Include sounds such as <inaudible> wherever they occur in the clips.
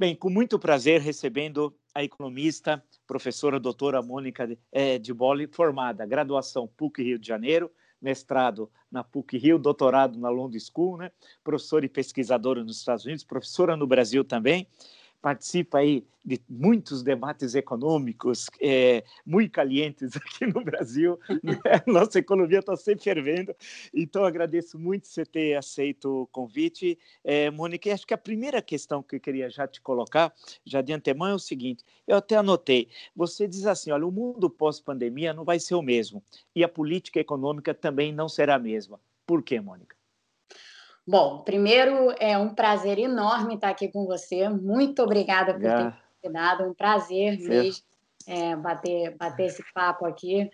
Bem, com muito prazer recebendo a economista, professora doutora Mônica é, de Bolle, formada graduação PUC Rio de Janeiro, mestrado na PUC Rio, doutorado na London School, né? professora e pesquisadora nos Estados Unidos, professora no Brasil também, participa aí de muitos debates econômicos é, muito calientes <laughs> aqui no Brasil. Né? <laughs> Nossa economia está sempre fervendo. Então, agradeço muito você ter aceito o convite. É, Mônica, acho que a primeira questão que eu queria já te colocar, já de antemão, é o seguinte: eu até anotei. Você diz assim: olha, o mundo pós-pandemia não vai ser o mesmo, e a política econômica também não será a mesma. Por quê, Mônica? Bom, primeiro é um prazer enorme estar aqui com você. Muito obrigada por ter me convidado. Um prazer mesmo é, bater, bater esse papo aqui.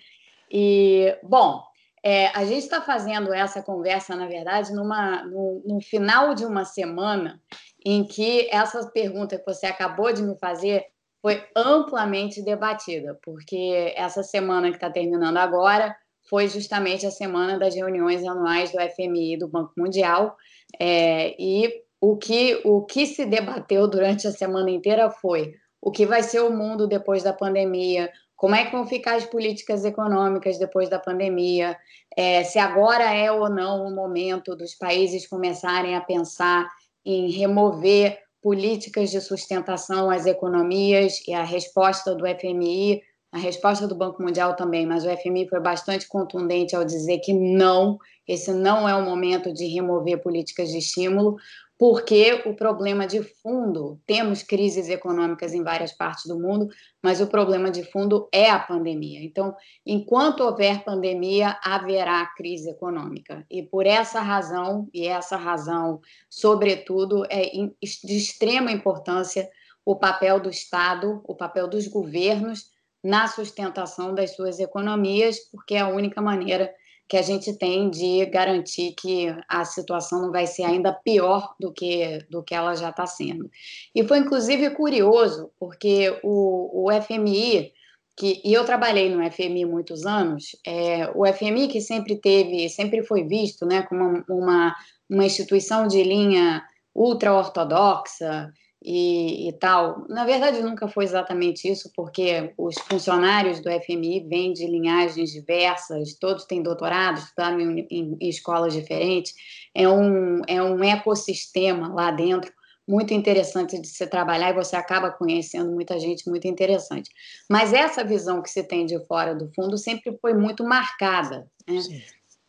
E, bom, é, a gente está fazendo essa conversa, na verdade, numa, no, no, final de uma semana em que essa pergunta que você acabou de me fazer foi amplamente debatida, porque essa semana que está terminando agora foi justamente a semana das reuniões anuais do FMI e do Banco Mundial. É, e o que, o que se debateu durante a semana inteira foi o que vai ser o mundo depois da pandemia, como é que vão ficar as políticas econômicas depois da pandemia, é, se agora é ou não o momento dos países começarem a pensar em remover políticas de sustentação às economias e a resposta do FMI a resposta do Banco Mundial também, mas o FMI foi bastante contundente ao dizer que não, esse não é o momento de remover políticas de estímulo, porque o problema de fundo, temos crises econômicas em várias partes do mundo, mas o problema de fundo é a pandemia. Então, enquanto houver pandemia, haverá crise econômica. E por essa razão, e essa razão, sobretudo, é de extrema importância o papel do Estado, o papel dos governos na sustentação das suas economias, porque é a única maneira que a gente tem de garantir que a situação não vai ser ainda pior do que, do que ela já está sendo. E foi inclusive curioso, porque o, o FMI, que, e eu trabalhei no FMI muitos anos, é, o FMI que sempre teve, sempre foi visto né, como uma, uma instituição de linha ultra-ortodoxa, e, e, tal. Na verdade, nunca foi exatamente isso, porque os funcionários do FMI vêm de linhagens diversas, todos têm doutorado, estudaram em, em, escolas diferentes. É um, é um ecossistema lá dentro muito interessante de se trabalhar e você acaba conhecendo muita gente muito interessante. Mas essa visão que se tem de fora do fundo sempre foi muito marcada. Né?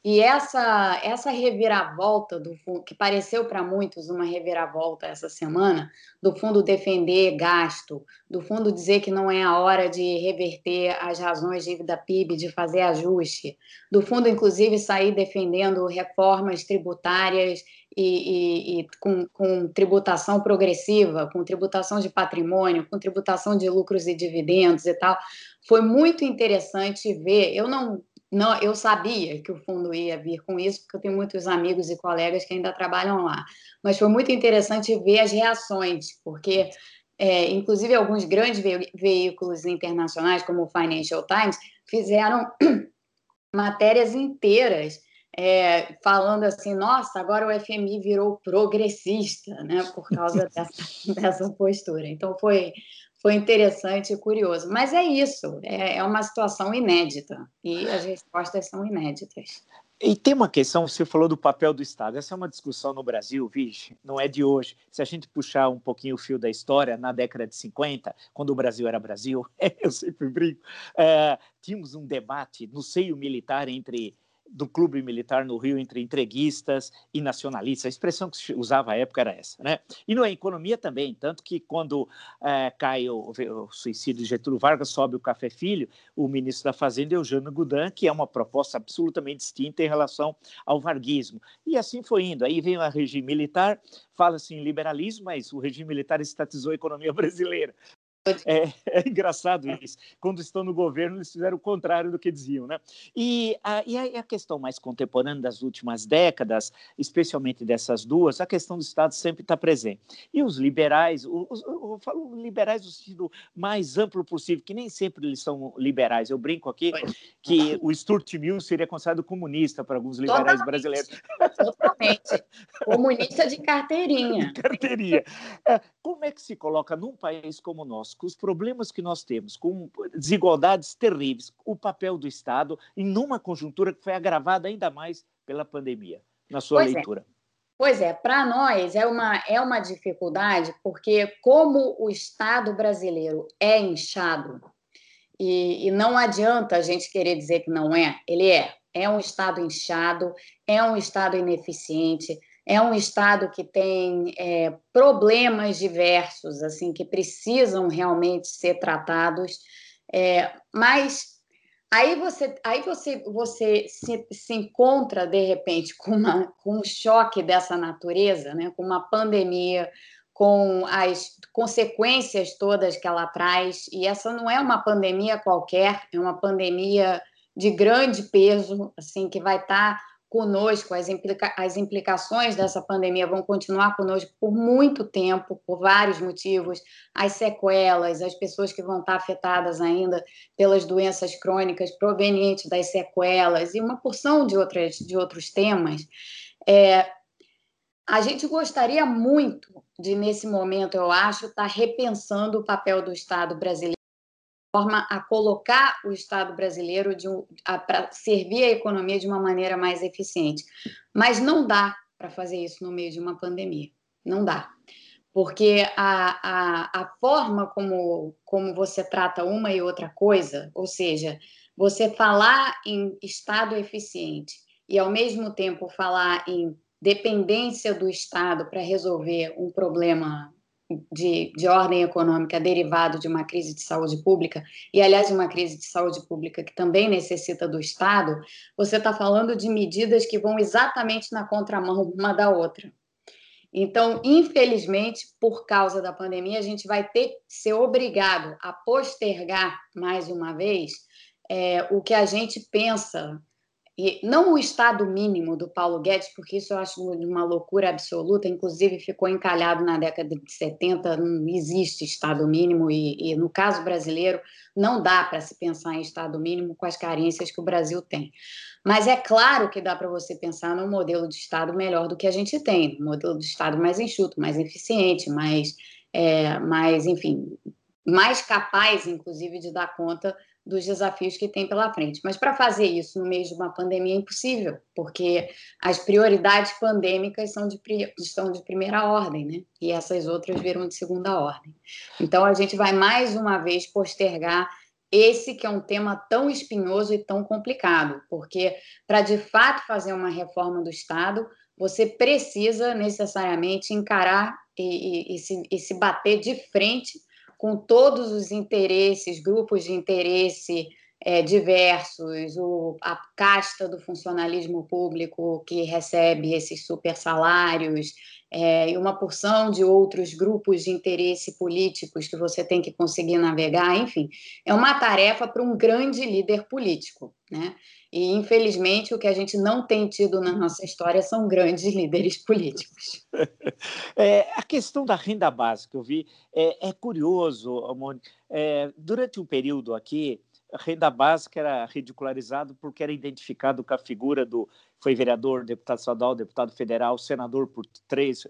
E essa, essa reviravolta do que pareceu para muitos uma reviravolta essa semana, do fundo defender gasto, do fundo dizer que não é a hora de reverter as razões de dívida PIB, de fazer ajuste, do fundo, inclusive, sair defendendo reformas tributárias e, e, e com, com tributação progressiva, com tributação de patrimônio, com tributação de lucros e dividendos e tal. Foi muito interessante ver. Eu não não, eu sabia que o fundo ia vir com isso, porque eu tenho muitos amigos e colegas que ainda trabalham lá. Mas foi muito interessante ver as reações, porque, é, inclusive, alguns grandes ve veículos internacionais, como o Financial Times, fizeram <clears throat> matérias inteiras é, falando assim, nossa, agora o FMI virou progressista, né, por causa <laughs> dessa, dessa postura. Então foi foi interessante e curioso. Mas é isso, é, é uma situação inédita e as respostas são inéditas. E tem uma questão, você falou do papel do Estado. Essa é uma discussão no Brasil, vixe, não é de hoje. Se a gente puxar um pouquinho o fio da história, na década de 50, quando o Brasil era Brasil, <laughs> eu sempre brinco, é, tínhamos um debate no seio militar entre do clube militar no Rio entre entreguistas e nacionalistas. A expressão que se usava à época era essa. Né? E na economia também, tanto que quando é, cai o, o, suicídio de Getúlio Vargas, sobe o Café Filho, o ministro da Fazenda, Eugênio Goudin, que é uma proposta absolutamente distinta em relação ao varguismo. E assim foi indo. Aí vem o regime militar, fala-se em liberalismo, mas o regime militar estatizou a economia <laughs> brasileira. É, é, engraçado isso. Quando estão no governo, eles fizeram o contrário do que diziam, né? E a, e a, questão mais contemporânea das últimas décadas, especialmente dessas duas, a questão do Estado sempre está presente. E os liberais, o, o, eu falo liberais no sentido mais amplo possível, que nem sempre eles são liberais. Eu brinco aqui que o Stuart Mill seria considerado comunista para alguns liberais Totalmente. brasileiros. Totalmente. Comunista de carteirinha. carteirinha. É, como é que se coloca num país como o nosso, com os problemas que nós temos, com desigualdades terríveis, o papel do Estado, em numa conjuntura que foi agravada ainda mais pela pandemia, na sua pois é. leitura? É. Pois é, para nós é uma, é uma dificuldade, porque como o Estado brasileiro é inchado, e, e não adianta a gente querer dizer que não é, ele é. É um Estado inchado, é um Estado ineficiente, é um Estado que tem é, problemas diversos, assim, que precisam realmente ser tratados, é, mas Aí você, aí você, você se, se encontra, de repente, com, uma, com um choque dessa natureza, né? com uma pandemia, com as consequências todas que ela traz. E essa não é uma pandemia qualquer, é uma pandemia de grande peso, assim, que vai estar tá conosco, as, implica as implicações dessa pandemia vão continuar conosco por muito tempo, por vários motivos, as sequelas, as pessoas que vão estar afetadas ainda pelas doenças crônicas provenientes das sequelas e uma porção de, outras, de outros temas. É, a gente gostaria muito de, nesse momento, eu acho, estar repensando o papel do Estado brasileiro forma a colocar o Estado brasileiro um, para servir a economia de uma maneira mais eficiente. Mas não dá para fazer isso no meio de uma pandemia. Não dá. Porque a, a, a forma como, como você trata uma e outra coisa, ou seja, você falar em Estado eficiente e, ao mesmo tempo, falar em dependência do Estado para resolver um problema de, de ordem econômica derivado de uma crise de saúde pública, e aliás, uma crise de saúde pública que também necessita do Estado, você está falando de medidas que vão exatamente na contramão uma da outra. Então, infelizmente, por causa da pandemia, a gente vai ter ser obrigado a postergar mais uma vez é, o que a gente pensa e não o estado mínimo do Paulo Guedes, porque isso eu acho uma loucura absoluta, inclusive ficou encalhado na década de 70, não existe estado mínimo, e, e no caso brasileiro, não dá para se pensar em estado mínimo com as carências que o Brasil tem. Mas é claro que dá para você pensar num modelo de estado melhor do que a gente tem, um modelo de estado mais enxuto, mais eficiente, mais, é, mais enfim, mais capaz, inclusive, de dar conta dos desafios que tem pela frente. Mas para fazer isso no meio de uma pandemia é impossível, porque as prioridades pandêmicas são de, são de primeira ordem, né? E essas outras viram de segunda ordem. Então a gente vai mais uma vez postergar esse que é um tema tão espinhoso e tão complicado, porque para de fato fazer uma reforma do Estado, você precisa necessariamente encarar e, e, e, se, e se bater de frente com todos os interesses, grupos de interesse é, diversos, o, a casta do funcionalismo público que recebe esses super salários, é, e uma porção de outros grupos de interesse políticos que você tem que conseguir navegar, enfim, é uma tarefa para um grande líder político, né? E, infelizmente, o que a gente não tem tido na nossa história são grandes <laughs> líderes políticos. <laughs> É, a questão da renda básica, eu vi, é, é curioso, Amor. É, durante um período aqui, renda básica era ridicularizado porque era identificado com a figura do foi vereador, deputado estadual, deputado federal, senador por três,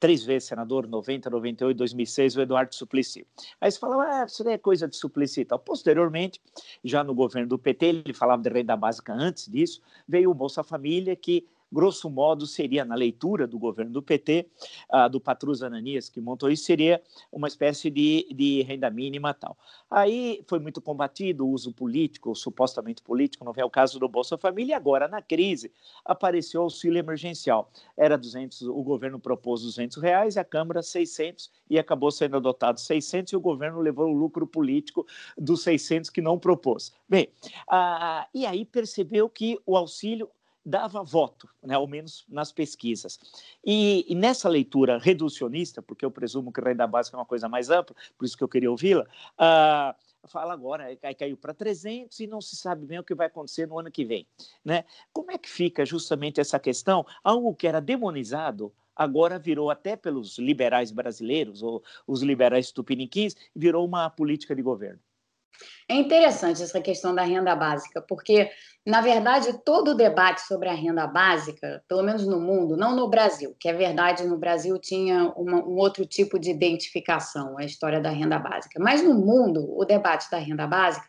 três vezes senador, 90, 98, 2006, o Eduardo Suplicy. Aí você falava, ah, isso é coisa de Suplicy e tal. Posteriormente, já no governo do PT, ele falava de renda básica antes disso, veio o Bolsa Família, que grosso modo, seria, na leitura do governo do PT, uh, do Patrus Ananias, que montou isso, seria uma espécie de, de renda mínima tal. Aí foi muito combatido o uso político, supostamente político, não é o caso do Bolsa Família, e agora, na crise, apareceu o auxílio emergencial. Era 200, o governo propôs 200 reais, a Câmara 600, e acabou sendo adotado 600, e o governo levou o lucro político dos 600 que não propôs. Bem, uh, e aí percebeu que o auxílio dava voto, né, ao menos nas pesquisas. E, e, nessa leitura reducionista, porque eu presumo que renda básica é uma coisa mais ampla, por isso que eu queria ouvi-la, uh, fala agora, aí caiu para 300 e não se sabe bem o que vai acontecer no ano que vem. Né? Como é que fica justamente essa questão? Algo que era demonizado agora virou até pelos liberais brasileiros ou os liberais tupiniquins, virou uma política de governo. É interessante essa questão da renda básica, porque, na verdade, todo o debate sobre a renda básica, pelo menos no mundo, não no Brasil, que é verdade, no Brasil tinha uma, um outro tipo de identificação, a história da renda básica, mas no mundo, o debate da renda básica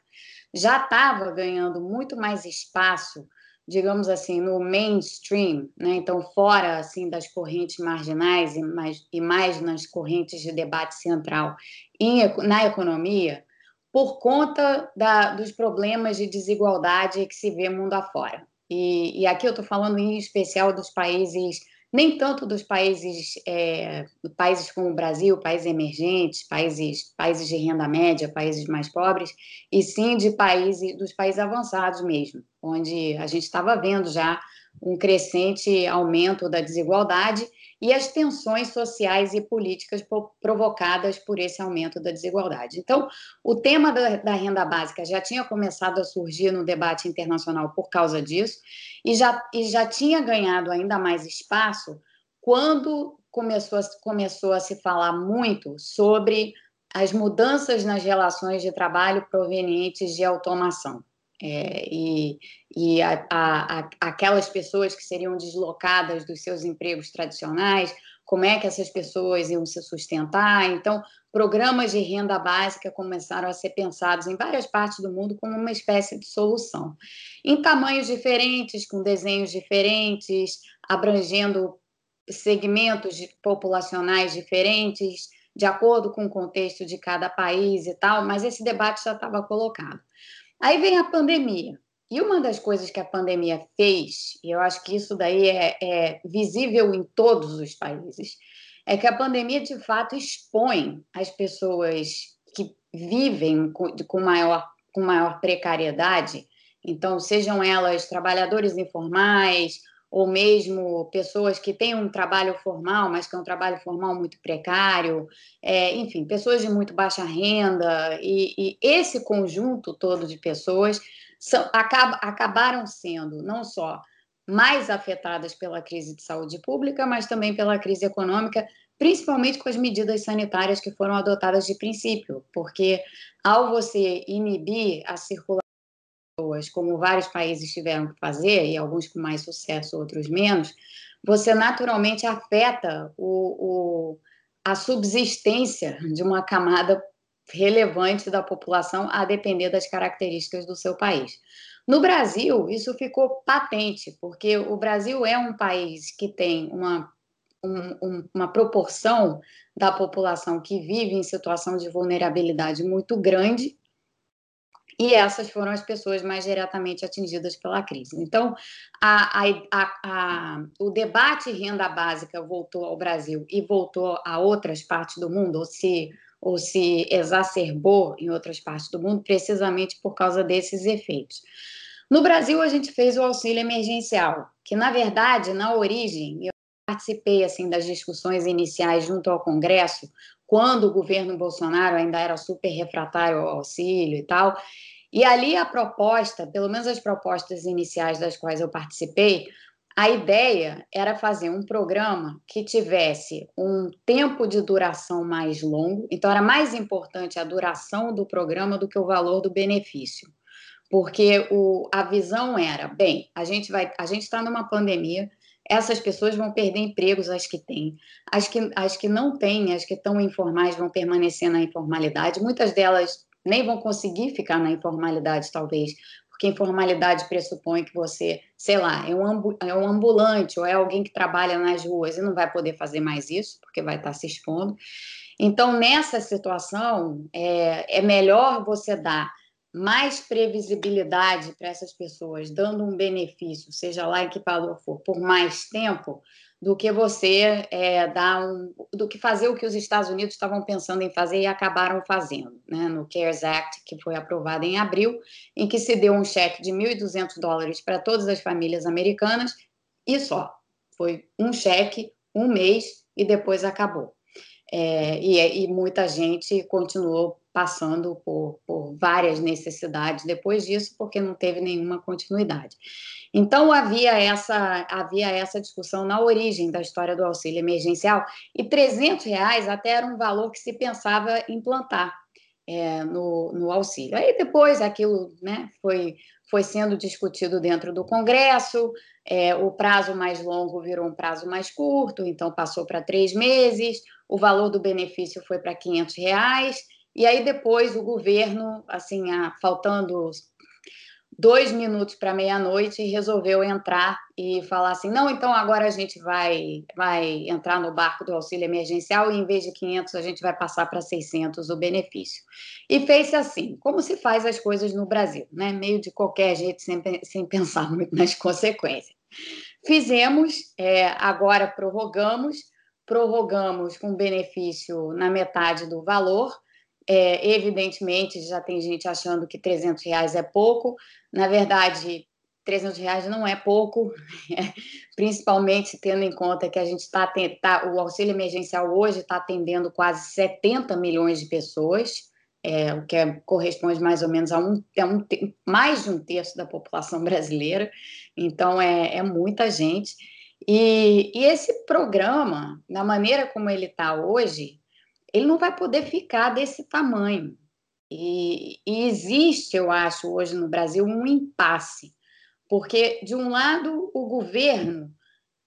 já estava ganhando muito mais espaço, digamos assim, no mainstream, né? então fora assim das correntes marginais e mais, e mais nas correntes de debate central em, na economia, por conta da, dos problemas de desigualdade que se vê mundo afora. E, e aqui eu estou falando em especial dos países, nem tanto dos países, é, países como o Brasil, países emergentes, países, países de renda média, países mais pobres, e sim de países, dos países avançados mesmo, onde a gente estava vendo já um crescente aumento da desigualdade e as tensões sociais e políticas provocadas por esse aumento da desigualdade. Então, o tema da, da, renda básica já tinha começado a surgir no debate internacional por causa disso, e já, e já tinha ganhado ainda mais espaço quando começou a, começou a se falar muito sobre as mudanças nas relações de trabalho provenientes de automação. É, e, e a, a, aquelas pessoas que seriam deslocadas dos seus empregos tradicionais, como é que essas pessoas iam se sustentar. Então, programas de renda básica começaram a ser pensados em várias partes do mundo como uma espécie de solução, em tamanhos diferentes, com desenhos diferentes, abrangendo segmentos populacionais diferentes, de acordo com o contexto de cada país e tal, mas esse debate já estava colocado. Aí vem a pandemia. E uma das coisas que a pandemia fez, e eu acho que isso daí é, é visível em todos os países, é que a pandemia de fato expõe as pessoas que vivem com, com, maior, com maior precariedade, então sejam elas trabalhadores informais ou mesmo pessoas que têm um trabalho formal, mas que é um trabalho formal muito precário, é, enfim, pessoas de muito baixa renda, e, e esse conjunto todo de pessoas são, acaba, acabaram sendo não só mais afetadas pela crise de saúde pública, mas também pela crise econômica, principalmente com as medidas sanitárias que foram adotadas de princípio, porque ao você inibir a circulação pessoas, como vários países tiveram que fazer, e alguns com mais sucesso, outros menos, você naturalmente afeta o, o, a subsistência de uma camada relevante da população, a depender das características do seu país. No Brasil, isso ficou patente, porque o Brasil é um país que tem uma, um, uma proporção da população que vive em situação de vulnerabilidade muito grande, e essas foram as pessoas mais diretamente atingidas pela crise. Então, a, a, a, o debate renda básica voltou ao Brasil e voltou a outras partes do mundo, ou se, ou se exacerbou em outras partes do mundo, precisamente por causa desses efeitos. No Brasil, a gente fez o auxílio emergencial, que, na verdade, na origem, eu participei assim das discussões iniciais junto ao Congresso, quando o governo Bolsonaro ainda era super refratário ao auxílio e tal, e ali a proposta, pelo menos as propostas iniciais das quais eu participei, a ideia era fazer um programa que tivesse um tempo de duração mais longo, então era mais importante a duração do programa do que o valor do benefício. Porque o, a visão era, bem, a gente a gente está numa pandemia, essas pessoas vão perder empregos, as que têm, as que, as que não têm, as que estão informais vão permanecer na informalidade, muitas delas nem vão conseguir ficar na informalidade, talvez, porque informalidade pressupõe que você, sei lá, é um, é um ambulante ou é alguém que trabalha nas ruas e não vai poder fazer mais isso, porque vai estar se expondo. Então, nessa situação, é, é melhor você dar mais previsibilidade para essas pessoas, dando um benefício, seja lá em que valor for, por mais tempo, do que você é, dar um, do que fazer o que os Estados Unidos estavam pensando em fazer e acabaram fazendo, né, no CARES Act, que foi aprovado em abril, em que se deu um cheque de 1.200 dólares para todas as famílias americanas e só. Foi um cheque, um mês e depois acabou. É, e, e, muita gente continuou passando por, por várias necessidades depois disso, porque não teve nenhuma continuidade. Então havia essa havia essa discussão na origem da história do auxílio emergencial e 300 reais até era um valor que se pensava implantar é, no, no auxílio. Aí depois aquilo né, foi foi sendo discutido dentro do Congresso, é, o prazo mais longo virou um prazo mais curto, então passou para três meses, o valor do benefício foi para 500 reais, e aí depois o governo, assim, a, faltando dois minutos para meia-noite, resolveu entrar e falar assim, não, então agora a gente vai, vai entrar no barco do auxílio emergencial e em vez de 500 a gente vai passar para 600 o benefício. E fez-se assim, como se faz as coisas no Brasil, né? meio de qualquer jeito, sem, sem pensar muito nas consequências. Fizemos, é, agora prorrogamos, prorrogamos com benefício na metade do valor, é, evidentemente, já tem gente achando que 300 reais é pouco. Na verdade, 300 reais não é pouco, <laughs> principalmente tendo em conta que a gente está tá, o auxílio emergencial hoje está atendendo quase 70 milhões de pessoas, é, o que é, corresponde mais ou menos a um, é um, mais de um terço da população brasileira, então é, é muita gente. E, e esse programa, da maneira como ele está hoje, ele não vai poder ficar desse tamanho. E, e, existe, eu acho, hoje no Brasil, um impasse, porque, de um lado, o governo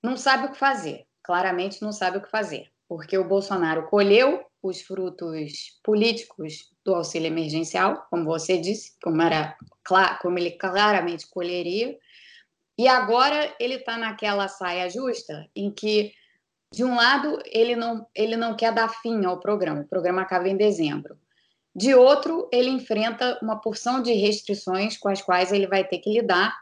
não sabe o que fazer, claramente não sabe o que fazer, porque o Bolsonaro colheu os frutos políticos do auxílio emergencial, como você disse, como, era, como ele claramente colheria, e agora ele está naquela saia justa em que de um lado, ele não, ele não quer dar fim ao programa, o programa acaba em dezembro. De outro, ele enfrenta uma porção de restrições com as quais ele vai ter que lidar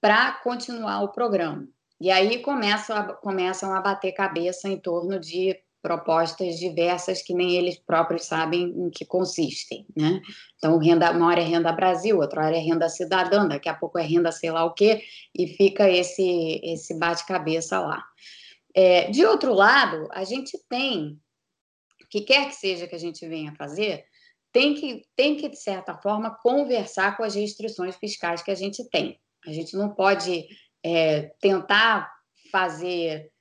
para continuar o programa. E aí começam começam a bater cabeça em torno de propostas diversas que nem eles próprios sabem em que consistem, né? Então, renda, uma hora é renda Brasil, outra hora é renda cidadã, daqui a pouco é renda sei lá o quê, e fica esse, esse bate-cabeça lá. É, de outro lado, a gente tem, que quer que seja que a gente venha fazer, tem que, tem que, de certa forma, conversar com as restrições fiscais que a gente tem. A gente não pode é, tentar fazer.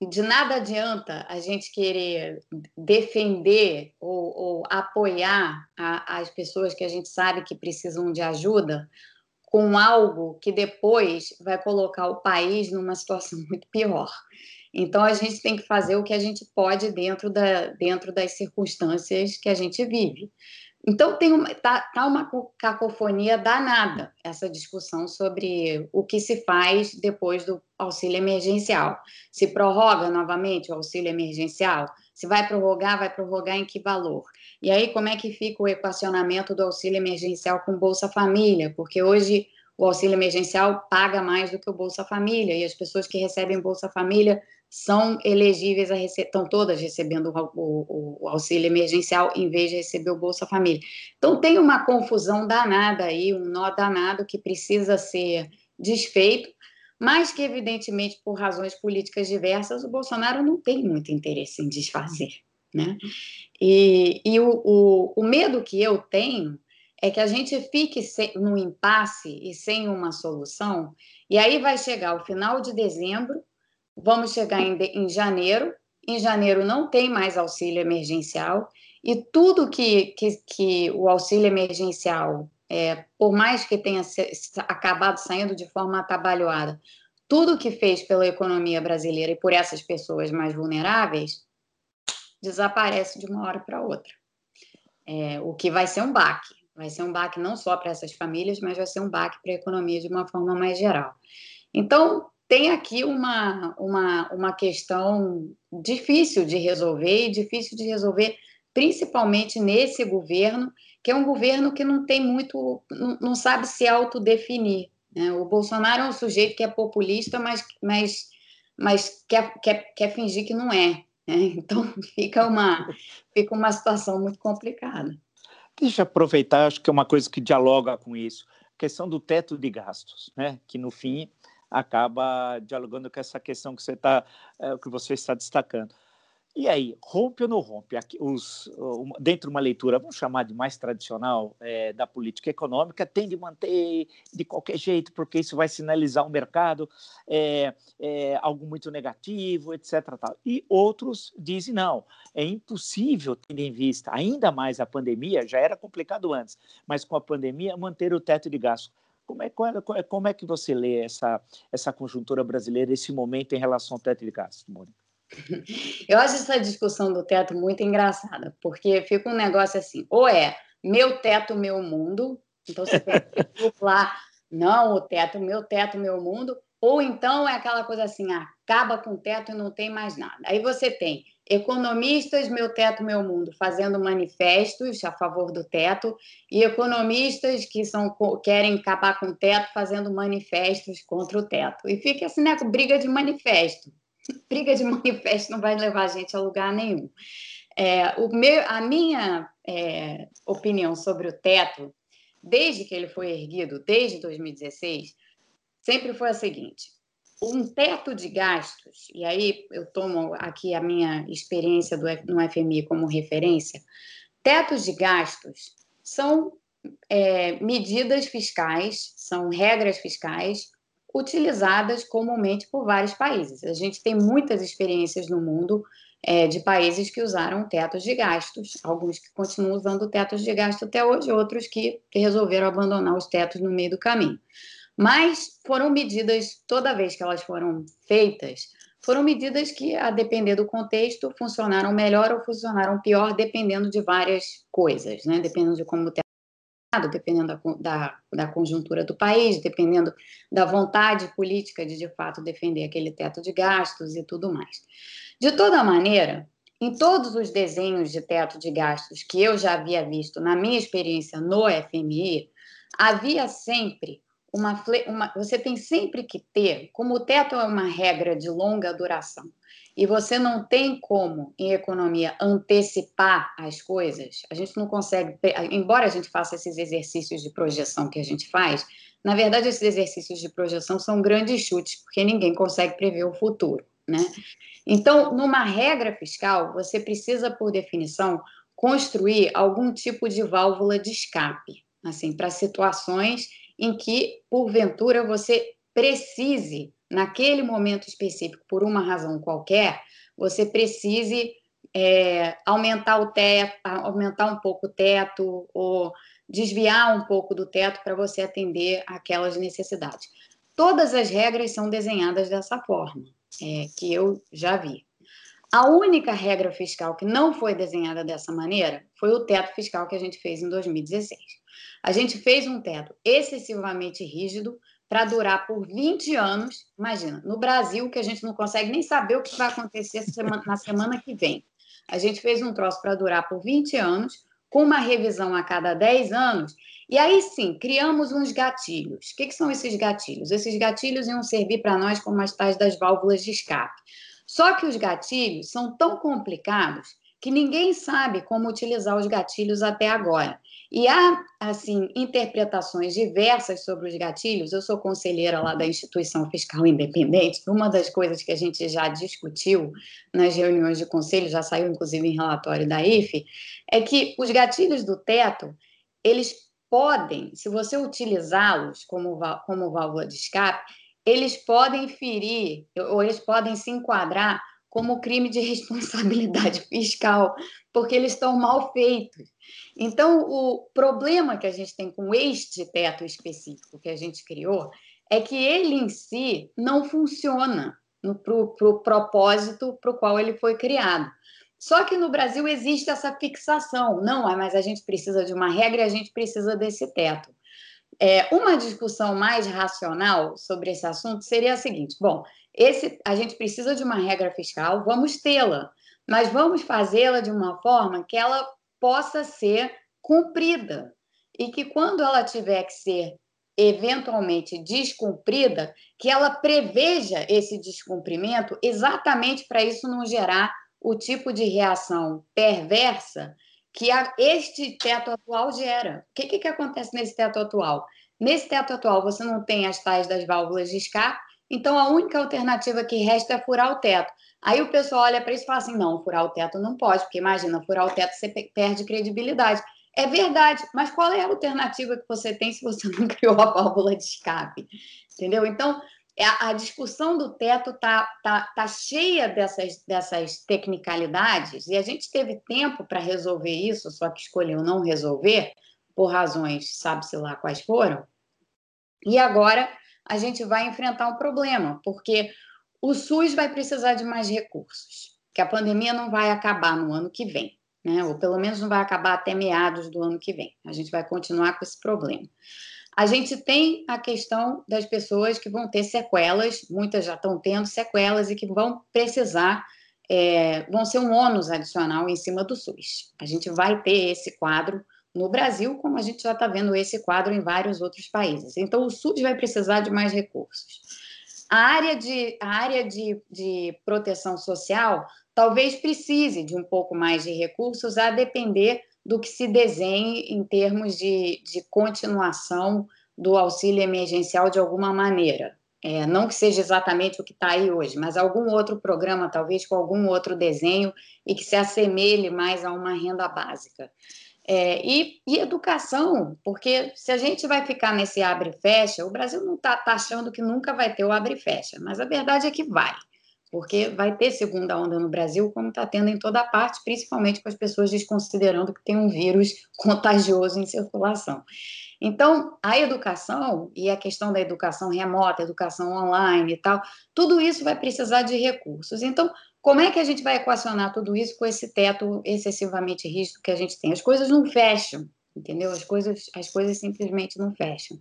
De nada adianta a gente querer defender ou, ou apoiar a, as pessoas que a gente sabe que precisam de ajuda com algo que depois vai colocar o país numa situação <laughs> muito pior. Então a gente tem que fazer o que a gente pode dentro, da, dentro das circunstâncias que a gente vive. Então tem uma, tá, tá uma cacofonia danada essa discussão sobre o que se faz depois do auxílio emergencial. Se prorroga novamente o auxílio emergencial? Se vai prorrogar, vai prorrogar em que valor? E aí, como é que fica o equacionamento do auxílio emergencial com Bolsa Família? Porque hoje o auxílio emergencial paga mais do que o Bolsa Família, e as pessoas que recebem Bolsa Família são elegíveis a receber, estão todas recebendo o, o, o, auxílio emergencial em vez de receber o Bolsa Família. Então tem uma confusão danada aí, um nó danado que precisa ser desfeito, mas que, evidentemente, por razões políticas diversas, o Bolsonaro não tem muito interesse em desfazer. Né? E, e o, o, o medo que eu tenho é que a gente fique no impasse e sem uma solução, e aí vai chegar o final de dezembro, vamos chegar em, em janeiro, em janeiro não tem mais auxílio emergencial, e tudo que, que, que o auxílio emergencial, é, por mais que tenha se, acabado saindo de forma atabalhoada, tudo que fez pela economia brasileira e por essas pessoas mais vulneráveis, desaparece de uma hora para outra. É, o que vai ser um baque. Vai ser um baque não só para essas famílias, mas vai ser um baque para a economia de uma forma mais geral. Então, tem aqui uma, uma, uma questão difícil de resolver, e difícil de resolver principalmente nesse governo, que é um governo que não tem muito, não, não sabe se autodefinir. Né? O Bolsonaro é um sujeito que é populista, mas, mas, mas quer, quer, quer fingir que não é. Né? Então, <laughs> fica uma, fica uma situação muito complicada. Deixa eu aproveitar, acho que é uma coisa que dialoga com isso, a questão do teto de gastos, né? que no fim acaba dialogando com essa questão que você, tá, é, que você está destacando. E aí, rompe ou não rompe? Os, dentro de uma leitura, vamos chamar de mais tradicional, é, da política econômica, tem de manter de qualquer jeito, porque isso vai sinalizar o mercado é, é, algo muito negativo, etc. Tal. E outros dizem, não, é impossível, tendo em vista ainda mais a pandemia, já era complicado antes, mas com a pandemia, manter o teto de gasto. Como é, como é que você lê essa, essa conjuntura brasileira, esse momento em relação ao teto de gastos, Mônica? <laughs> Eu acho essa discussão do teto muito engraçada, porque fica um negócio assim, ou é meu teto, meu mundo, então você tem que <laughs> lá, não, o teto, meu teto, meu mundo, ou então é aquela coisa assim, acaba com o teto e não tem mais nada. Aí você tem economistas, meu teto, meu mundo, fazendo manifestos a favor do teto, e economistas que são, querem acabar com o teto, fazendo manifestos contra o teto. E fica assim, né, briga de manifesto <laughs> briga de manifesto não vai levar a gente a lugar nenhum. É, o meu, a minha é, opinião sobre o teto, desde que ele foi erguido, desde 2016, sempre foi a seguinte: um teto de gastos, e aí eu tomo aqui a minha experiência do, no FMI como referência, tetos de gastos são é, medidas fiscais, são regras fiscais utilizadas comumente por vários países. A gente tem muitas experiências no mundo é, de países que usaram tetos de gastos, alguns que continuam usando tetos de gasto até hoje, outros que resolveram abandonar os tetos no meio do caminho. Mas foram medidas, toda vez que elas foram feitas, foram medidas que, a depender do contexto, funcionaram melhor ou funcionaram pior, dependendo de várias coisas, né? dependendo de como teto dependendo da, da, da, conjuntura do país, dependendo da vontade política de, de fato, defender aquele teto de gastos e tudo mais. De toda maneira, em todos os desenhos de teto de gastos que eu já havia visto na minha experiência no FMI, havia sempre uma, uma você tem sempre que ter, como o teto é uma regra de longa duração, e você não tem como, em economia, antecipar as coisas, a gente não consegue, embora a gente faça esses exercícios de projeção que a gente faz, na verdade, esses exercícios de projeção são grandes chutes, porque ninguém consegue prever o futuro, né? Então, numa regra fiscal, você precisa, por definição, construir algum tipo de válvula de escape, assim, para situações em que, porventura, você precise naquele momento específico, por uma razão qualquer, você precise é, aumentar o teto, aumentar um pouco o teto ou desviar um pouco do teto para você atender aquelas necessidades. Todas as regras são desenhadas dessa forma, é, que eu já vi. A única regra fiscal que não foi desenhada dessa maneira foi o teto fiscal que a gente fez em 2016. A gente fez um teto excessivamente rígido, para durar por 20 anos. Imagina, no Brasil, que a gente não consegue nem saber o que vai acontecer na semana que vem. A gente fez um troço para durar por 20 anos, com uma revisão a cada 10 anos, e aí sim, criamos uns gatilhos. O que, que são esses gatilhos? Esses gatilhos iam servir para nós como as tais das válvulas de escape. Só que os gatilhos são tão complicados que ninguém sabe como utilizar os gatilhos até agora. E há, assim, interpretações diversas sobre os gatilhos. Eu sou conselheira lá da Instituição Fiscal Independente. Uma das coisas que a gente já discutiu nas reuniões de conselho, já saiu inclusive em relatório da IFE, é que os gatilhos do teto, eles podem, se você utilizá-los como, como válvula de escape, eles podem ferir, ou eles podem se enquadrar como crime de <laughs> responsabilidade fiscal, porque eles estão mal feitos. Então, o problema que a gente tem com este teto específico que a gente criou é que ele em si não funciona para o pro propósito para o qual ele foi criado. Só que no Brasil existe essa fixação. Não, mas a gente precisa de uma regra e a gente precisa desse teto. É, uma discussão mais racional sobre esse assunto seria a seguinte: bom, esse, a gente precisa de uma regra fiscal, vamos tê-la, mas vamos fazê-la de uma forma que ela possa ser cumprida e que quando ela tiver que ser eventualmente descumprida, que ela preveja esse descumprimento exatamente para isso não gerar o tipo de reação perversa que a, este teto atual gera. O que, que, que acontece nesse teto atual? Nesse teto atual, você não tem as tais das válvulas de escape, então a única alternativa que resta é furar o teto. Aí o pessoal olha para isso e fala assim: não, furar o teto não pode, porque imagina, furar o teto você perde credibilidade. É verdade, mas qual é a alternativa que você tem se você <laughs> não criou a válvula de escape? Entendeu? Então, a, discussão do teto está tá, tá cheia dessas, dessas tecnicalidades e a gente teve tempo para resolver isso, só que escolheu não resolver, por razões, sabe-se lá quais foram. E agora a gente vai enfrentar um problema, porque o SUS vai precisar de mais recursos, que a pandemia não vai acabar no ano que vem, né? ou pelo menos não vai acabar até meados do ano que vem. A gente vai continuar com esse problema. A gente tem a questão das pessoas que vão ter sequelas, muitas já estão tendo sequelas e que vão precisar, é, vão ser um ônus adicional em cima do SUS. A gente vai ter esse quadro no Brasil, como a gente já está vendo esse quadro em vários outros países. Então, o SUS vai precisar de mais recursos. A área de, a área de, de proteção social talvez precise de um pouco mais de recursos, a depender do que se desenhe em termos de, de continuação do auxílio emergencial de alguma maneira. É, não que seja exatamente o que está aí hoje, mas algum outro programa, talvez com algum outro desenho e que se assemelhe mais a uma renda básica. É, e, e, educação, porque se a gente vai ficar nesse abre e fecha, o Brasil não está tá achando que nunca vai ter o abre e fecha, mas a verdade é que vai porque vai ter segunda onda no Brasil, como está tendo em toda parte, principalmente com as pessoas desconsiderando que tem um vírus <laughs> contagioso em circulação. Então, a educação e a questão da educação remota, educação online e tal, tudo isso vai precisar de recursos. Então, como é que a gente vai equacionar tudo isso com esse teto excessivamente rígido que a gente tem? As coisas não fecham, entendeu? As coisas, as coisas simplesmente não fecham.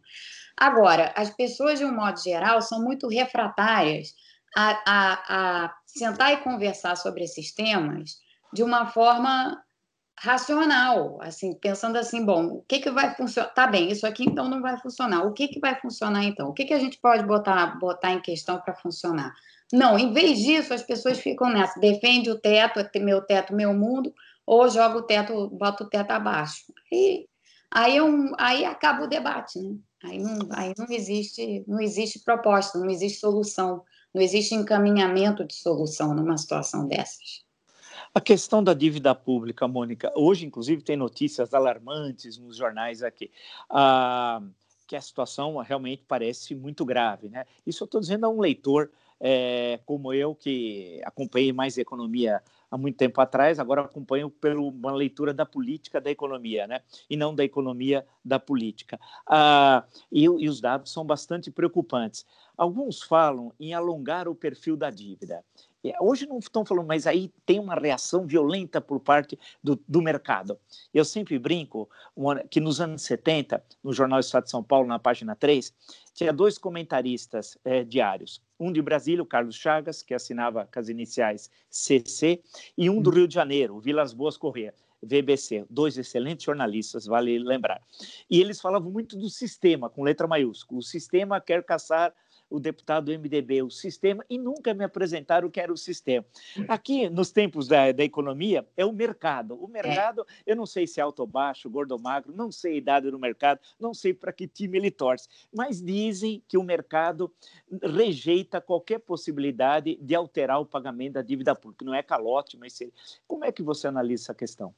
Agora, as pessoas, de um modo geral, são muito refratárias a, a, a sentar e conversar sobre esses temas de uma forma racional, assim, pensando assim, bom, o que que vai funcionar? Tá bem, isso aqui então não vai funcionar. O que que vai funcionar então? O que que a gente pode botar botar em questão para funcionar? Não, em vez disso, as pessoas ficam nessa, defende o teto, é meu teto, meu mundo, ou joga o teto, bota o teto abaixo. E aí, é aí acaba o debate, né? Aí não, aí não existe, não existe proposta, não existe solução não existe encaminhamento de solução numa situação dessas. A questão da dívida pública, Mônica, hoje, inclusive, tem notícias alarmantes nos jornais aqui. Ah, que a situação realmente parece muito grave. Né? Isso eu estou dizendo a um leitor é, como eu, que acompanhei mais economia há muito tempo atrás, agora acompanho por uma leitura da política da economia, né? e não da economia da política. Ah, e, e os dados são bastante preocupantes. Alguns falam em alongar o perfil da dívida. Hoje não estão falando, mas aí tem uma reação violenta por parte do, do mercado. Eu sempre brinco que nos anos 70, no Jornal Estado de São Paulo, na página 3, tinha dois comentaristas é, diários. Um de Brasília, o Carlos Chagas, que assinava com as iniciais CC, e um do Rio de Janeiro, o Vilas Boas Corrêa. VBC, dois excelentes jornalistas, vale lembrar. E eles falavam muito do sistema, com letra maiúscula. O sistema quer caçar o deputado do MDB, o sistema, e nunca me apresentaram o que era o sistema. Aqui, nos tempos da, da economia, é o mercado. O mercado, é. eu não sei se é alto ou baixo, gordo ou magro, não sei a idade do mercado, não sei para que time ele torce, mas dizem que o mercado rejeita qualquer possibilidade de alterar o pagamento da dívida pública. Não é calote, mas seria. Como é que você analisa essa questão?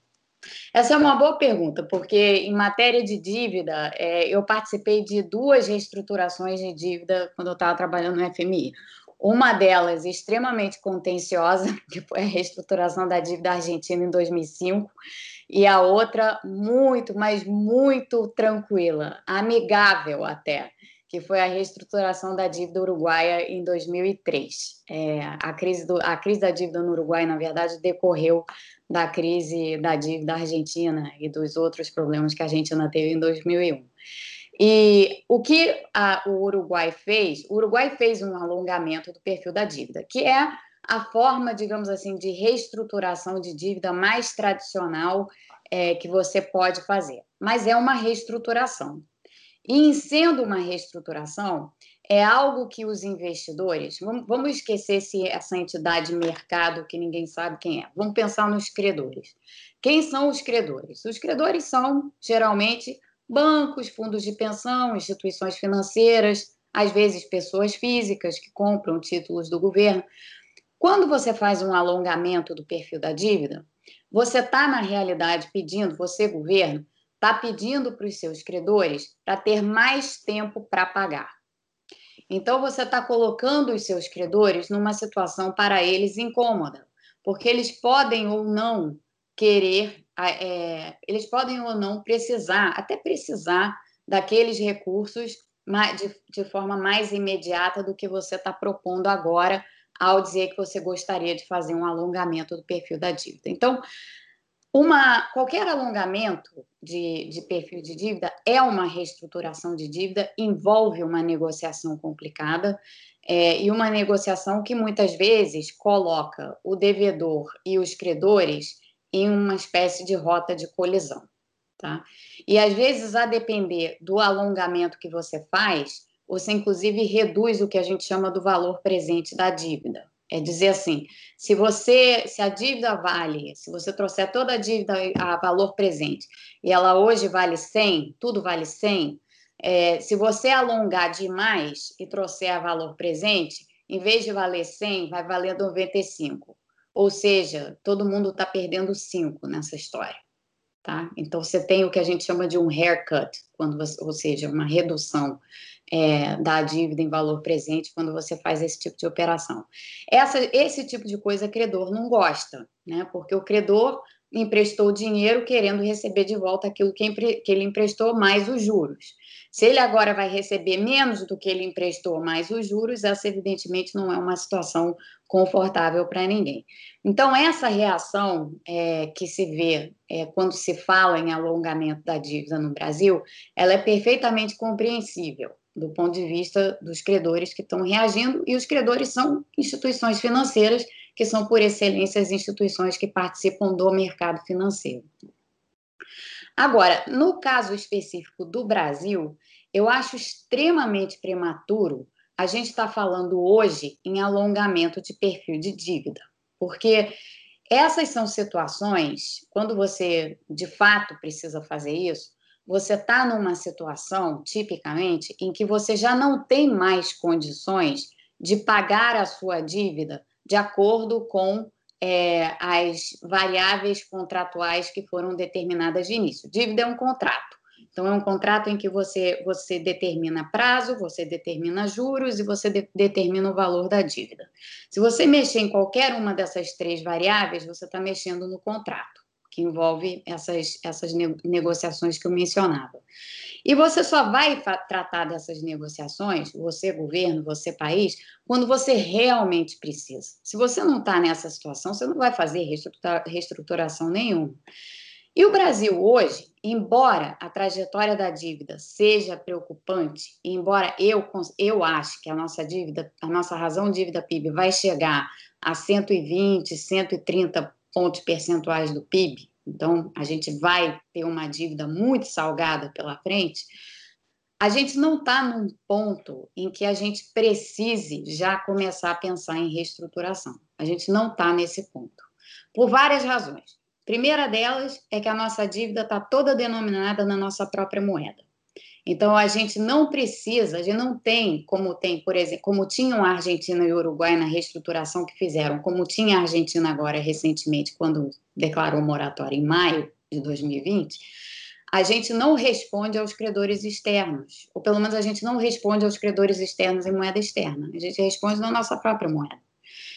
Essa é uma boa pergunta, porque em matéria de dívida, é, eu participei de duas reestruturações de dívida quando eu estava trabalhando no FMI. Uma delas extremamente contenciosa, <laughs> que foi a reestruturação da dívida argentina em 2005, e a outra muito, mas muito tranquila, amigável até, que foi a reestruturação da dívida uruguaia em 2003. É, a, crise do, a crise da dívida no Uruguai, na verdade, decorreu da crise da dívida argentina e dos outros problemas que a Argentina teve em 2001. E o que a, o Uruguai fez? O Uruguai fez um alongamento do perfil da dívida, que é a forma, digamos assim, de reestruturação de dívida mais tradicional é, que você pode fazer. Mas é uma reestruturação. E em sendo uma reestruturação, é algo que os investidores, vamos esquecer se essa entidade mercado que ninguém sabe quem é. Vamos pensar nos credores. Quem são os credores? Os credores são geralmente bancos, fundos de pensão, instituições financeiras, às vezes pessoas físicas que compram títulos do governo. Quando você faz um alongamento do perfil da dívida, você está, na realidade, pedindo, você, governo, está pedindo para os seus credores para ter mais tempo para pagar. Então, você está colocando os seus credores numa situação para eles incômoda, porque eles podem ou não querer, é, eles podem ou não precisar, até precisar daqueles recursos de, de forma mais imediata do que você está propondo agora ao dizer que você gostaria de fazer um alongamento do perfil da dívida. Então, uma, qualquer alongamento de, de, perfil de dívida é uma reestruturação de dívida, envolve uma negociação complicada é, e uma negociação que muitas vezes coloca o devedor e os credores em uma espécie de rota de colisão. Tá? E às vezes, a depender do alongamento que você faz, você inclusive reduz o que a gente chama do valor presente da dívida. É dizer assim, se você, se a dívida vale, se você trouxer toda a dívida a valor presente e ela hoje vale 100, tudo vale 100, é, se você alongar demais e trouxer a valor presente, em vez de valer 100, vai valer 95. Ou seja, todo mundo está perdendo 5 nessa história. Tá? Então, você tem o que a gente chama de um haircut, quando você, ou seja, uma redução é, da dívida em valor presente quando você faz esse tipo de operação. Essa, esse tipo de coisa, credor não gosta, né? Porque o credor emprestou dinheiro querendo receber de volta aquilo que, que ele emprestou mais os juros. Se ele agora vai receber menos do que ele emprestou mais os juros, essa evidentemente não é uma situação confortável para ninguém. Então, essa reação é, que se vê é, quando se fala em alongamento da dívida no Brasil, ela é perfeitamente compreensível do ponto de vista dos credores que estão reagindo, e os credores são instituições financeiras, que são, por excelência, as instituições que participam do mercado financeiro. Agora, no caso específico do Brasil, eu acho extremamente prematuro a gente estar tá falando hoje em alongamento de perfil de dívida, porque essas são situações, quando você de fato precisa fazer isso, você está numa situação, tipicamente, em que você já não tem mais condições de pagar a sua dívida de acordo com é, as variáveis contratuais que foram determinadas de início. Dívida é um contrato. Então, é um contrato em que você, você determina prazo, você determina juros e você de, determina o valor da dívida. Se você mexer em qualquer uma dessas três variáveis, você está mexendo no contrato que envolve essas, essas negociações que eu mencionava. E você só vai tratar dessas negociações, você governo, você país, quando você realmente precisa. Se você não está nessa situação, você não vai fazer reestruturação nenhuma. E o Brasil hoje, embora a trajetória da dívida seja preocupante, embora eu, eu ache que a nossa dívida, a nossa razão dívida PIB vai chegar a 120, 130 pontos percentuais do PIB, então a gente vai ter uma dívida muito salgada pela frente, a gente não está num ponto em que a gente precise já começar a pensar em reestruturação. A gente não está nesse ponto, por várias razões. Primeira delas é que a nossa dívida está toda denominada na nossa própria moeda. Então a gente não precisa, a gente não tem como tem, por exemplo, como tinham a Argentina e o Uruguai na reestruturação que fizeram, como tinha a Argentina agora recentemente quando declarou moratória em maio de 2020, a gente não responde aos credores externos, ou pelo menos a gente não responde aos credores externos em moeda externa, a gente responde na nossa própria moeda.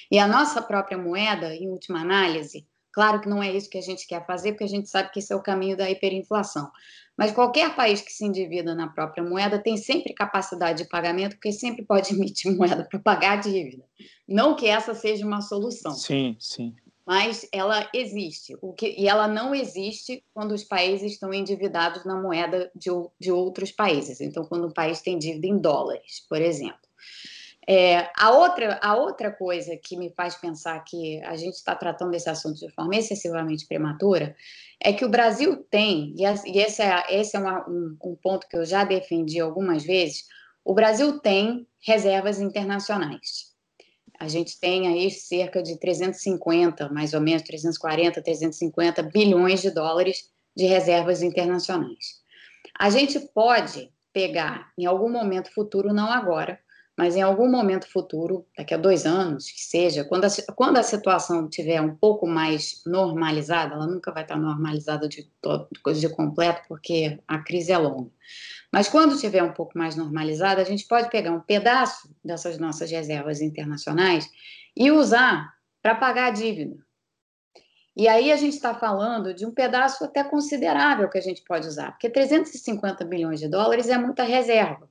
E a nossa própria moeda, em última análise, claro que não é isso que a gente quer fazer, porque a gente sabe que esse é o caminho da hiperinflação. Mas qualquer país que se endivida na própria moeda tem sempre capacidade de pagamento, porque sempre pode <laughs> emitir moeda para pagar a dívida. Não que essa seja uma solução. Sim, sim. Mas ela existe. O que, e ela não existe quando os países estão endividados na moeda de, de outros países. Então, quando um país tem dívida em dólares, por exemplo. É, a, outra, a outra coisa que me faz pensar que a gente está tratando desse assunto de forma excessivamente prematura é que o Brasil tem, e esse é, esse é uma, um, um ponto que eu já defendi algumas vezes, o Brasil tem reservas internacionais. A gente tem aí cerca de 350, mais ou menos 340, 350 bilhões de dólares de reservas internacionais. A gente pode pegar em algum momento futuro, não agora, mas em algum momento futuro, daqui a dois anos, que seja, quando a, quando a situação tiver um pouco mais normalizada, ela nunca vai estar normalizada de, todo, de completo, porque a crise é longa. Mas quando tiver um pouco mais normalizada, a gente pode pegar um pedaço dessas nossas reservas internacionais e usar para pagar a dívida. E aí a gente está falando de um pedaço até considerável que a gente pode usar, porque 350 bilhões de dólares é muita reserva.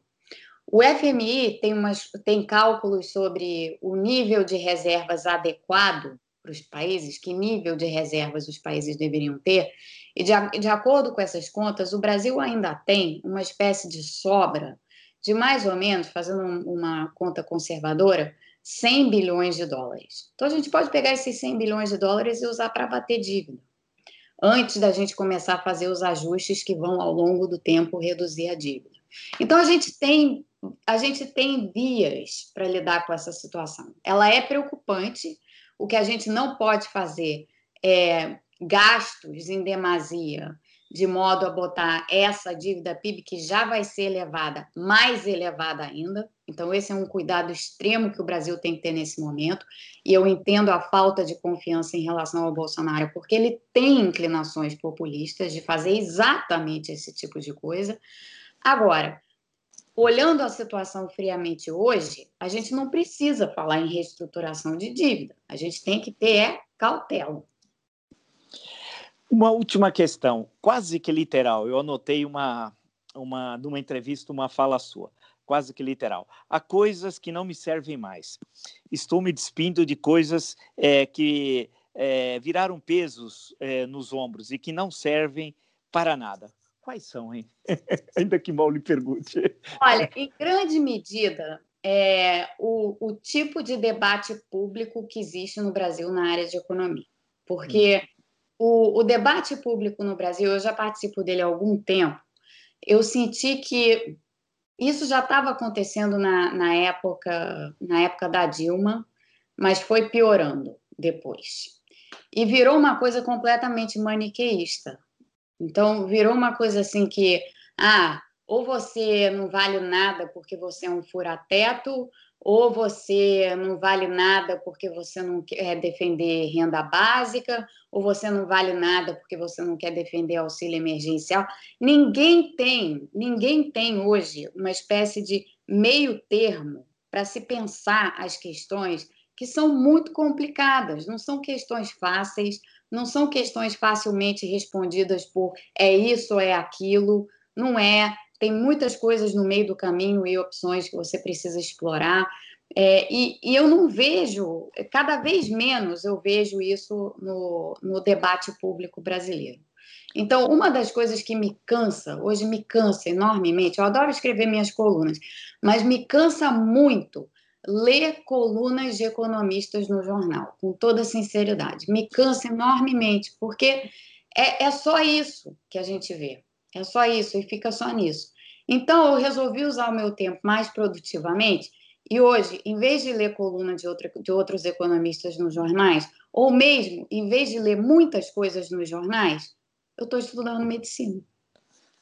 O FMI tem, umas, tem cálculos sobre o nível de reservas adequado para os países, que nível de reservas os países deveriam ter, e de, de acordo com essas contas, o Brasil ainda tem uma espécie de sobra de mais ou menos, fazendo uma conta conservadora, 100 bilhões de dólares. Então, a gente pode pegar esses 100 bilhões de dólares e usar para bater dívida, antes da gente começar a fazer os ajustes que vão, ao longo do tempo, reduzir a dívida. Então, a gente tem, a gente tem vias para lidar com essa situação. Ela é preocupante. O que a gente não pode fazer é gastos em demasia, de modo a botar essa dívida PIB, que já vai ser elevada, mais elevada ainda. Então, esse é um cuidado extremo que o Brasil tem que ter nesse momento. E eu entendo a falta de confiança em relação ao Bolsonaro, porque ele tem inclinações populistas de fazer exatamente esse tipo de coisa. Agora, olhando a situação friamente hoje, a gente não precisa falar em reestruturação de dívida, a gente tem que ter é, cautela. Uma última questão, quase que literal. Eu anotei uma, uma, numa entrevista uma fala sua, quase que literal. Há coisas que não me servem mais. Estou me despindo de coisas é, que é, viraram pesos é, nos ombros e que não servem para nada. Quais são, hein? <laughs> Ainda que mal lhe pergunte. Olha, em grande medida, é o, o tipo de debate público que existe no Brasil na área de economia. Porque hum. o, o debate público no Brasil, eu já participo dele há algum tempo, eu senti que isso já estava acontecendo na, na, época, na época da Dilma, mas foi piorando depois. E virou uma coisa completamente maniqueísta. Então, virou uma coisa assim que, ah, ou você não vale nada porque você é um fura-teto, ou você não vale nada porque você não quer defender renda básica, ou você não vale nada porque você não quer defender auxílio emergencial. Ninguém tem, ninguém tem hoje uma espécie de meio termo para se pensar as questões que são muito complicadas, não são questões fáceis, não são questões facilmente respondidas por é isso ou é aquilo, não é. Tem muitas coisas no meio do caminho e opções que você precisa explorar. É, e, e, eu não vejo, cada vez menos eu vejo isso no, no debate público brasileiro. Então, uma das coisas que me cansa, hoje me cansa enormemente, eu adoro escrever minhas colunas, mas me cansa muito ler colunas de economistas no jornal, com toda sinceridade. Me cansa enormemente, porque é, é só isso que a gente vê. É só isso, e fica só nisso. Então, eu resolvi usar o meu tempo mais produtivamente, e hoje, em vez de ler coluna de, outra, de outros economistas nos jornais, ou mesmo, em vez de ler muitas coisas nos jornais, eu estou estudando medicina.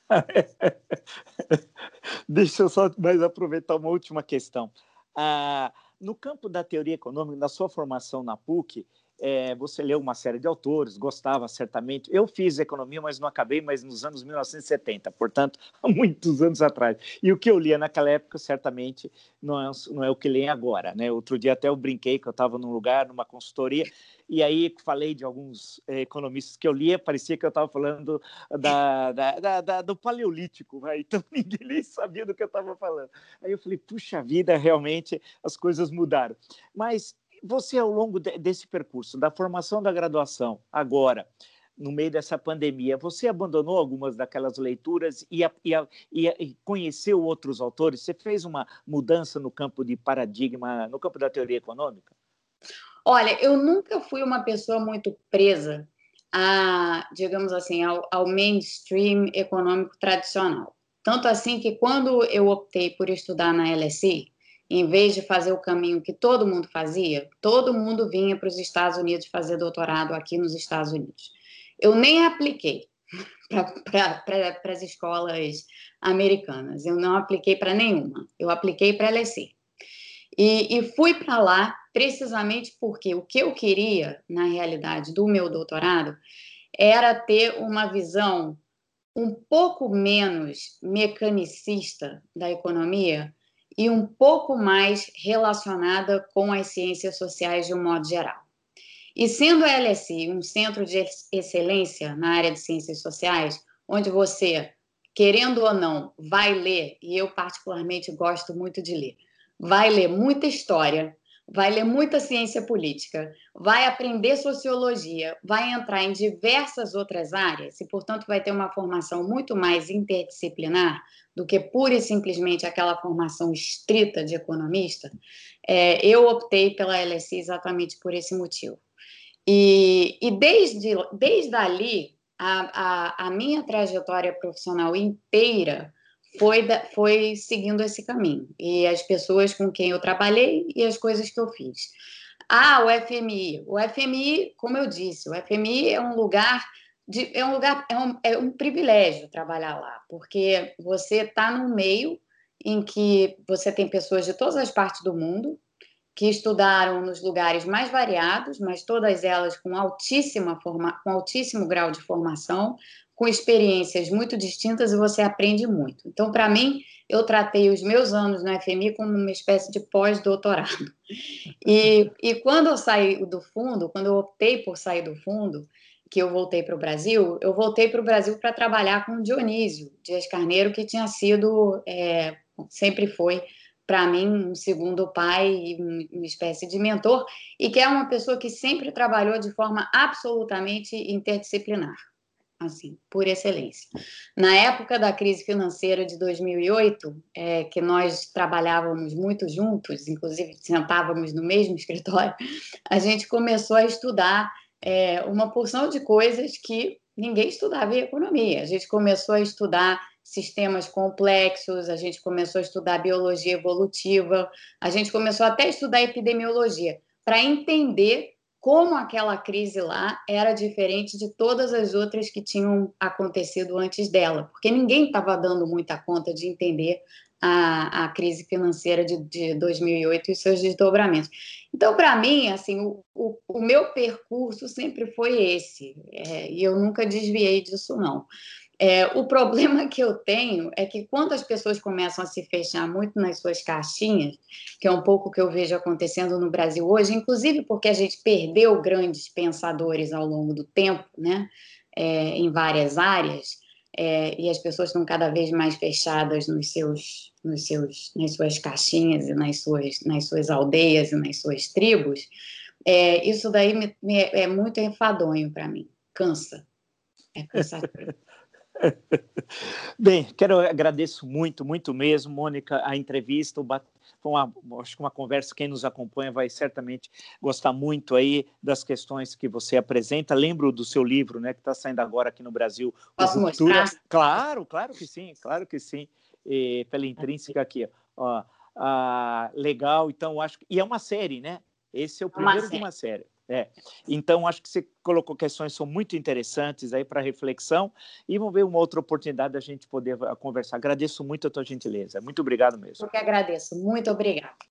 <laughs> Deixa eu só mais aproveitar uma última questão. Ah, no campo da teoria econômica, na sua formação na PUC, é, você leu uma série de autores, gostava certamente. Eu fiz economia, mas não acabei, mas nos anos 1970, portanto, <laughs> há muitos anos atrás. E o que eu lia naquela época, certamente, não é, não é o que leio agora. Né? Outro dia até eu brinquei que eu estava num lugar, numa consultoria, e aí falei de alguns eh, economistas que eu lia, parecia que eu estava falando da, da, da, do Paleolítico, né? <laughs> então ninguém nem sabia do que eu estava falando. Aí eu falei, puxa vida, realmente as coisas mudaram. Mas você, ao longo de, desse percurso, da formação da graduação, agora, no meio dessa pandemia, você abandonou algumas daquelas leituras e, a, e, a, e, conheceu outros autores? Você fez uma mudança no campo de paradigma, no campo da teoria econômica? Olha, eu nunca fui uma pessoa muito presa a, digamos assim, ao, ao mainstream econômico tradicional. Tanto assim que quando eu optei por estudar na LSI, em vez de fazer o caminho que todo mundo fazia, todo mundo vinha para os Estados Unidos fazer doutorado aqui nos Estados Unidos. Eu nem apliquei. <laughs> para as escolas americanas. Eu não apliquei para nenhuma. Eu apliquei para a LSE. E, e fui para lá precisamente porque o que eu queria, na realidade, do meu doutorado era ter uma visão um pouco menos mecanicista da economia e um pouco mais relacionada com as ciências sociais de um modo geral. E sendo a LSI um centro de excelência na área de ciências sociais, onde você, querendo ou não, vai ler, e eu particularmente gosto muito de ler, vai ler muita história, vai ler muita ciência política, vai aprender sociologia, vai entrar em diversas outras áreas e, portanto, vai ter uma formação muito mais interdisciplinar do que pura e simplesmente aquela formação estrita de economista, é, eu optei pela LSI exatamente por esse motivo. E, e desde, desde ali, a, a, a minha trajetória profissional inteira foi, foi seguindo esse caminho. E as pessoas com quem eu trabalhei e as coisas que eu fiz. Ah, o FMI. O FMI, como eu disse, o FMI é um lugar de, é um lugar é um, é um privilégio trabalhar lá, porque você está num meio em que você tem pessoas de todas as partes do mundo que estudaram nos lugares mais variados, mas todas elas com altíssima forma, com altíssimo grau de formação, com experiências muito distintas e você aprende muito. Então, para mim, eu tratei os meus anos no FMI como uma espécie de pós-doutorado. E, e quando eu saí do fundo, quando eu optei por sair do fundo, que eu voltei para o Brasil, eu voltei para o Brasil para trabalhar com Dionísio Dias Carneiro, que tinha sido, é, sempre foi, para mim, um segundo pai e uma espécie de mentor, e que é uma pessoa que sempre trabalhou de forma absolutamente interdisciplinar assim, por excelência. Na época da crise financeira de 2008, é, que nós trabalhávamos muito juntos, inclusive sentávamos no mesmo <laughs> escritório, a gente começou a estudar é, uma porção de coisas que ninguém estudava em economia. A gente começou a estudar sistemas complexos, a gente começou a estudar biologia evolutiva, a gente começou até a estudar epidemiologia, para entender como aquela crise lá era diferente de todas as outras que tinham acontecido antes dela, porque ninguém estava dando muita conta de entender a, a crise financeira de, de 2008 e seus desdobramentos. Então, para mim, assim, o, o, o, meu percurso sempre foi esse, é, e eu nunca desviei disso, não. É, o problema que eu tenho é que quando as pessoas começam a se fechar muito nas suas caixinhas, que é um pouco o que eu vejo acontecendo no Brasil hoje, inclusive porque a gente perdeu grandes pensadores ao longo do tempo, né, é, em várias áreas, é, e as pessoas estão cada vez mais fechadas nos seus, nos seus, nas suas caixinhas e nas suas, nas suas aldeias e nas suas tribos, é, isso daí me, me, é muito enfadonho para mim, cansa. É cansativo. <laughs> <laughs> Bem, quero agradeço muito, muito mesmo, Mônica, a entrevista, foi uma, acho que uma conversa, quem nos acompanha vai certamente gostar muito aí das questões que você apresenta. Lembro do seu livro, né, que está saindo agora aqui no Brasil. Posso Ruptura. mostrar? Claro, claro que sim, claro que sim. E, pela intrínseca aqui, ó, ah, legal, então acho que... E é uma série, né? Esse é o primeiro de uma série. É. Então, acho que você colocou questões que são muito interessantes aí para reflexão e vamos ver uma outra oportunidade da gente poder conversar. Agradeço muito a tua gentileza. Muito obrigado mesmo. Eu que agradeço. Muito obrigado.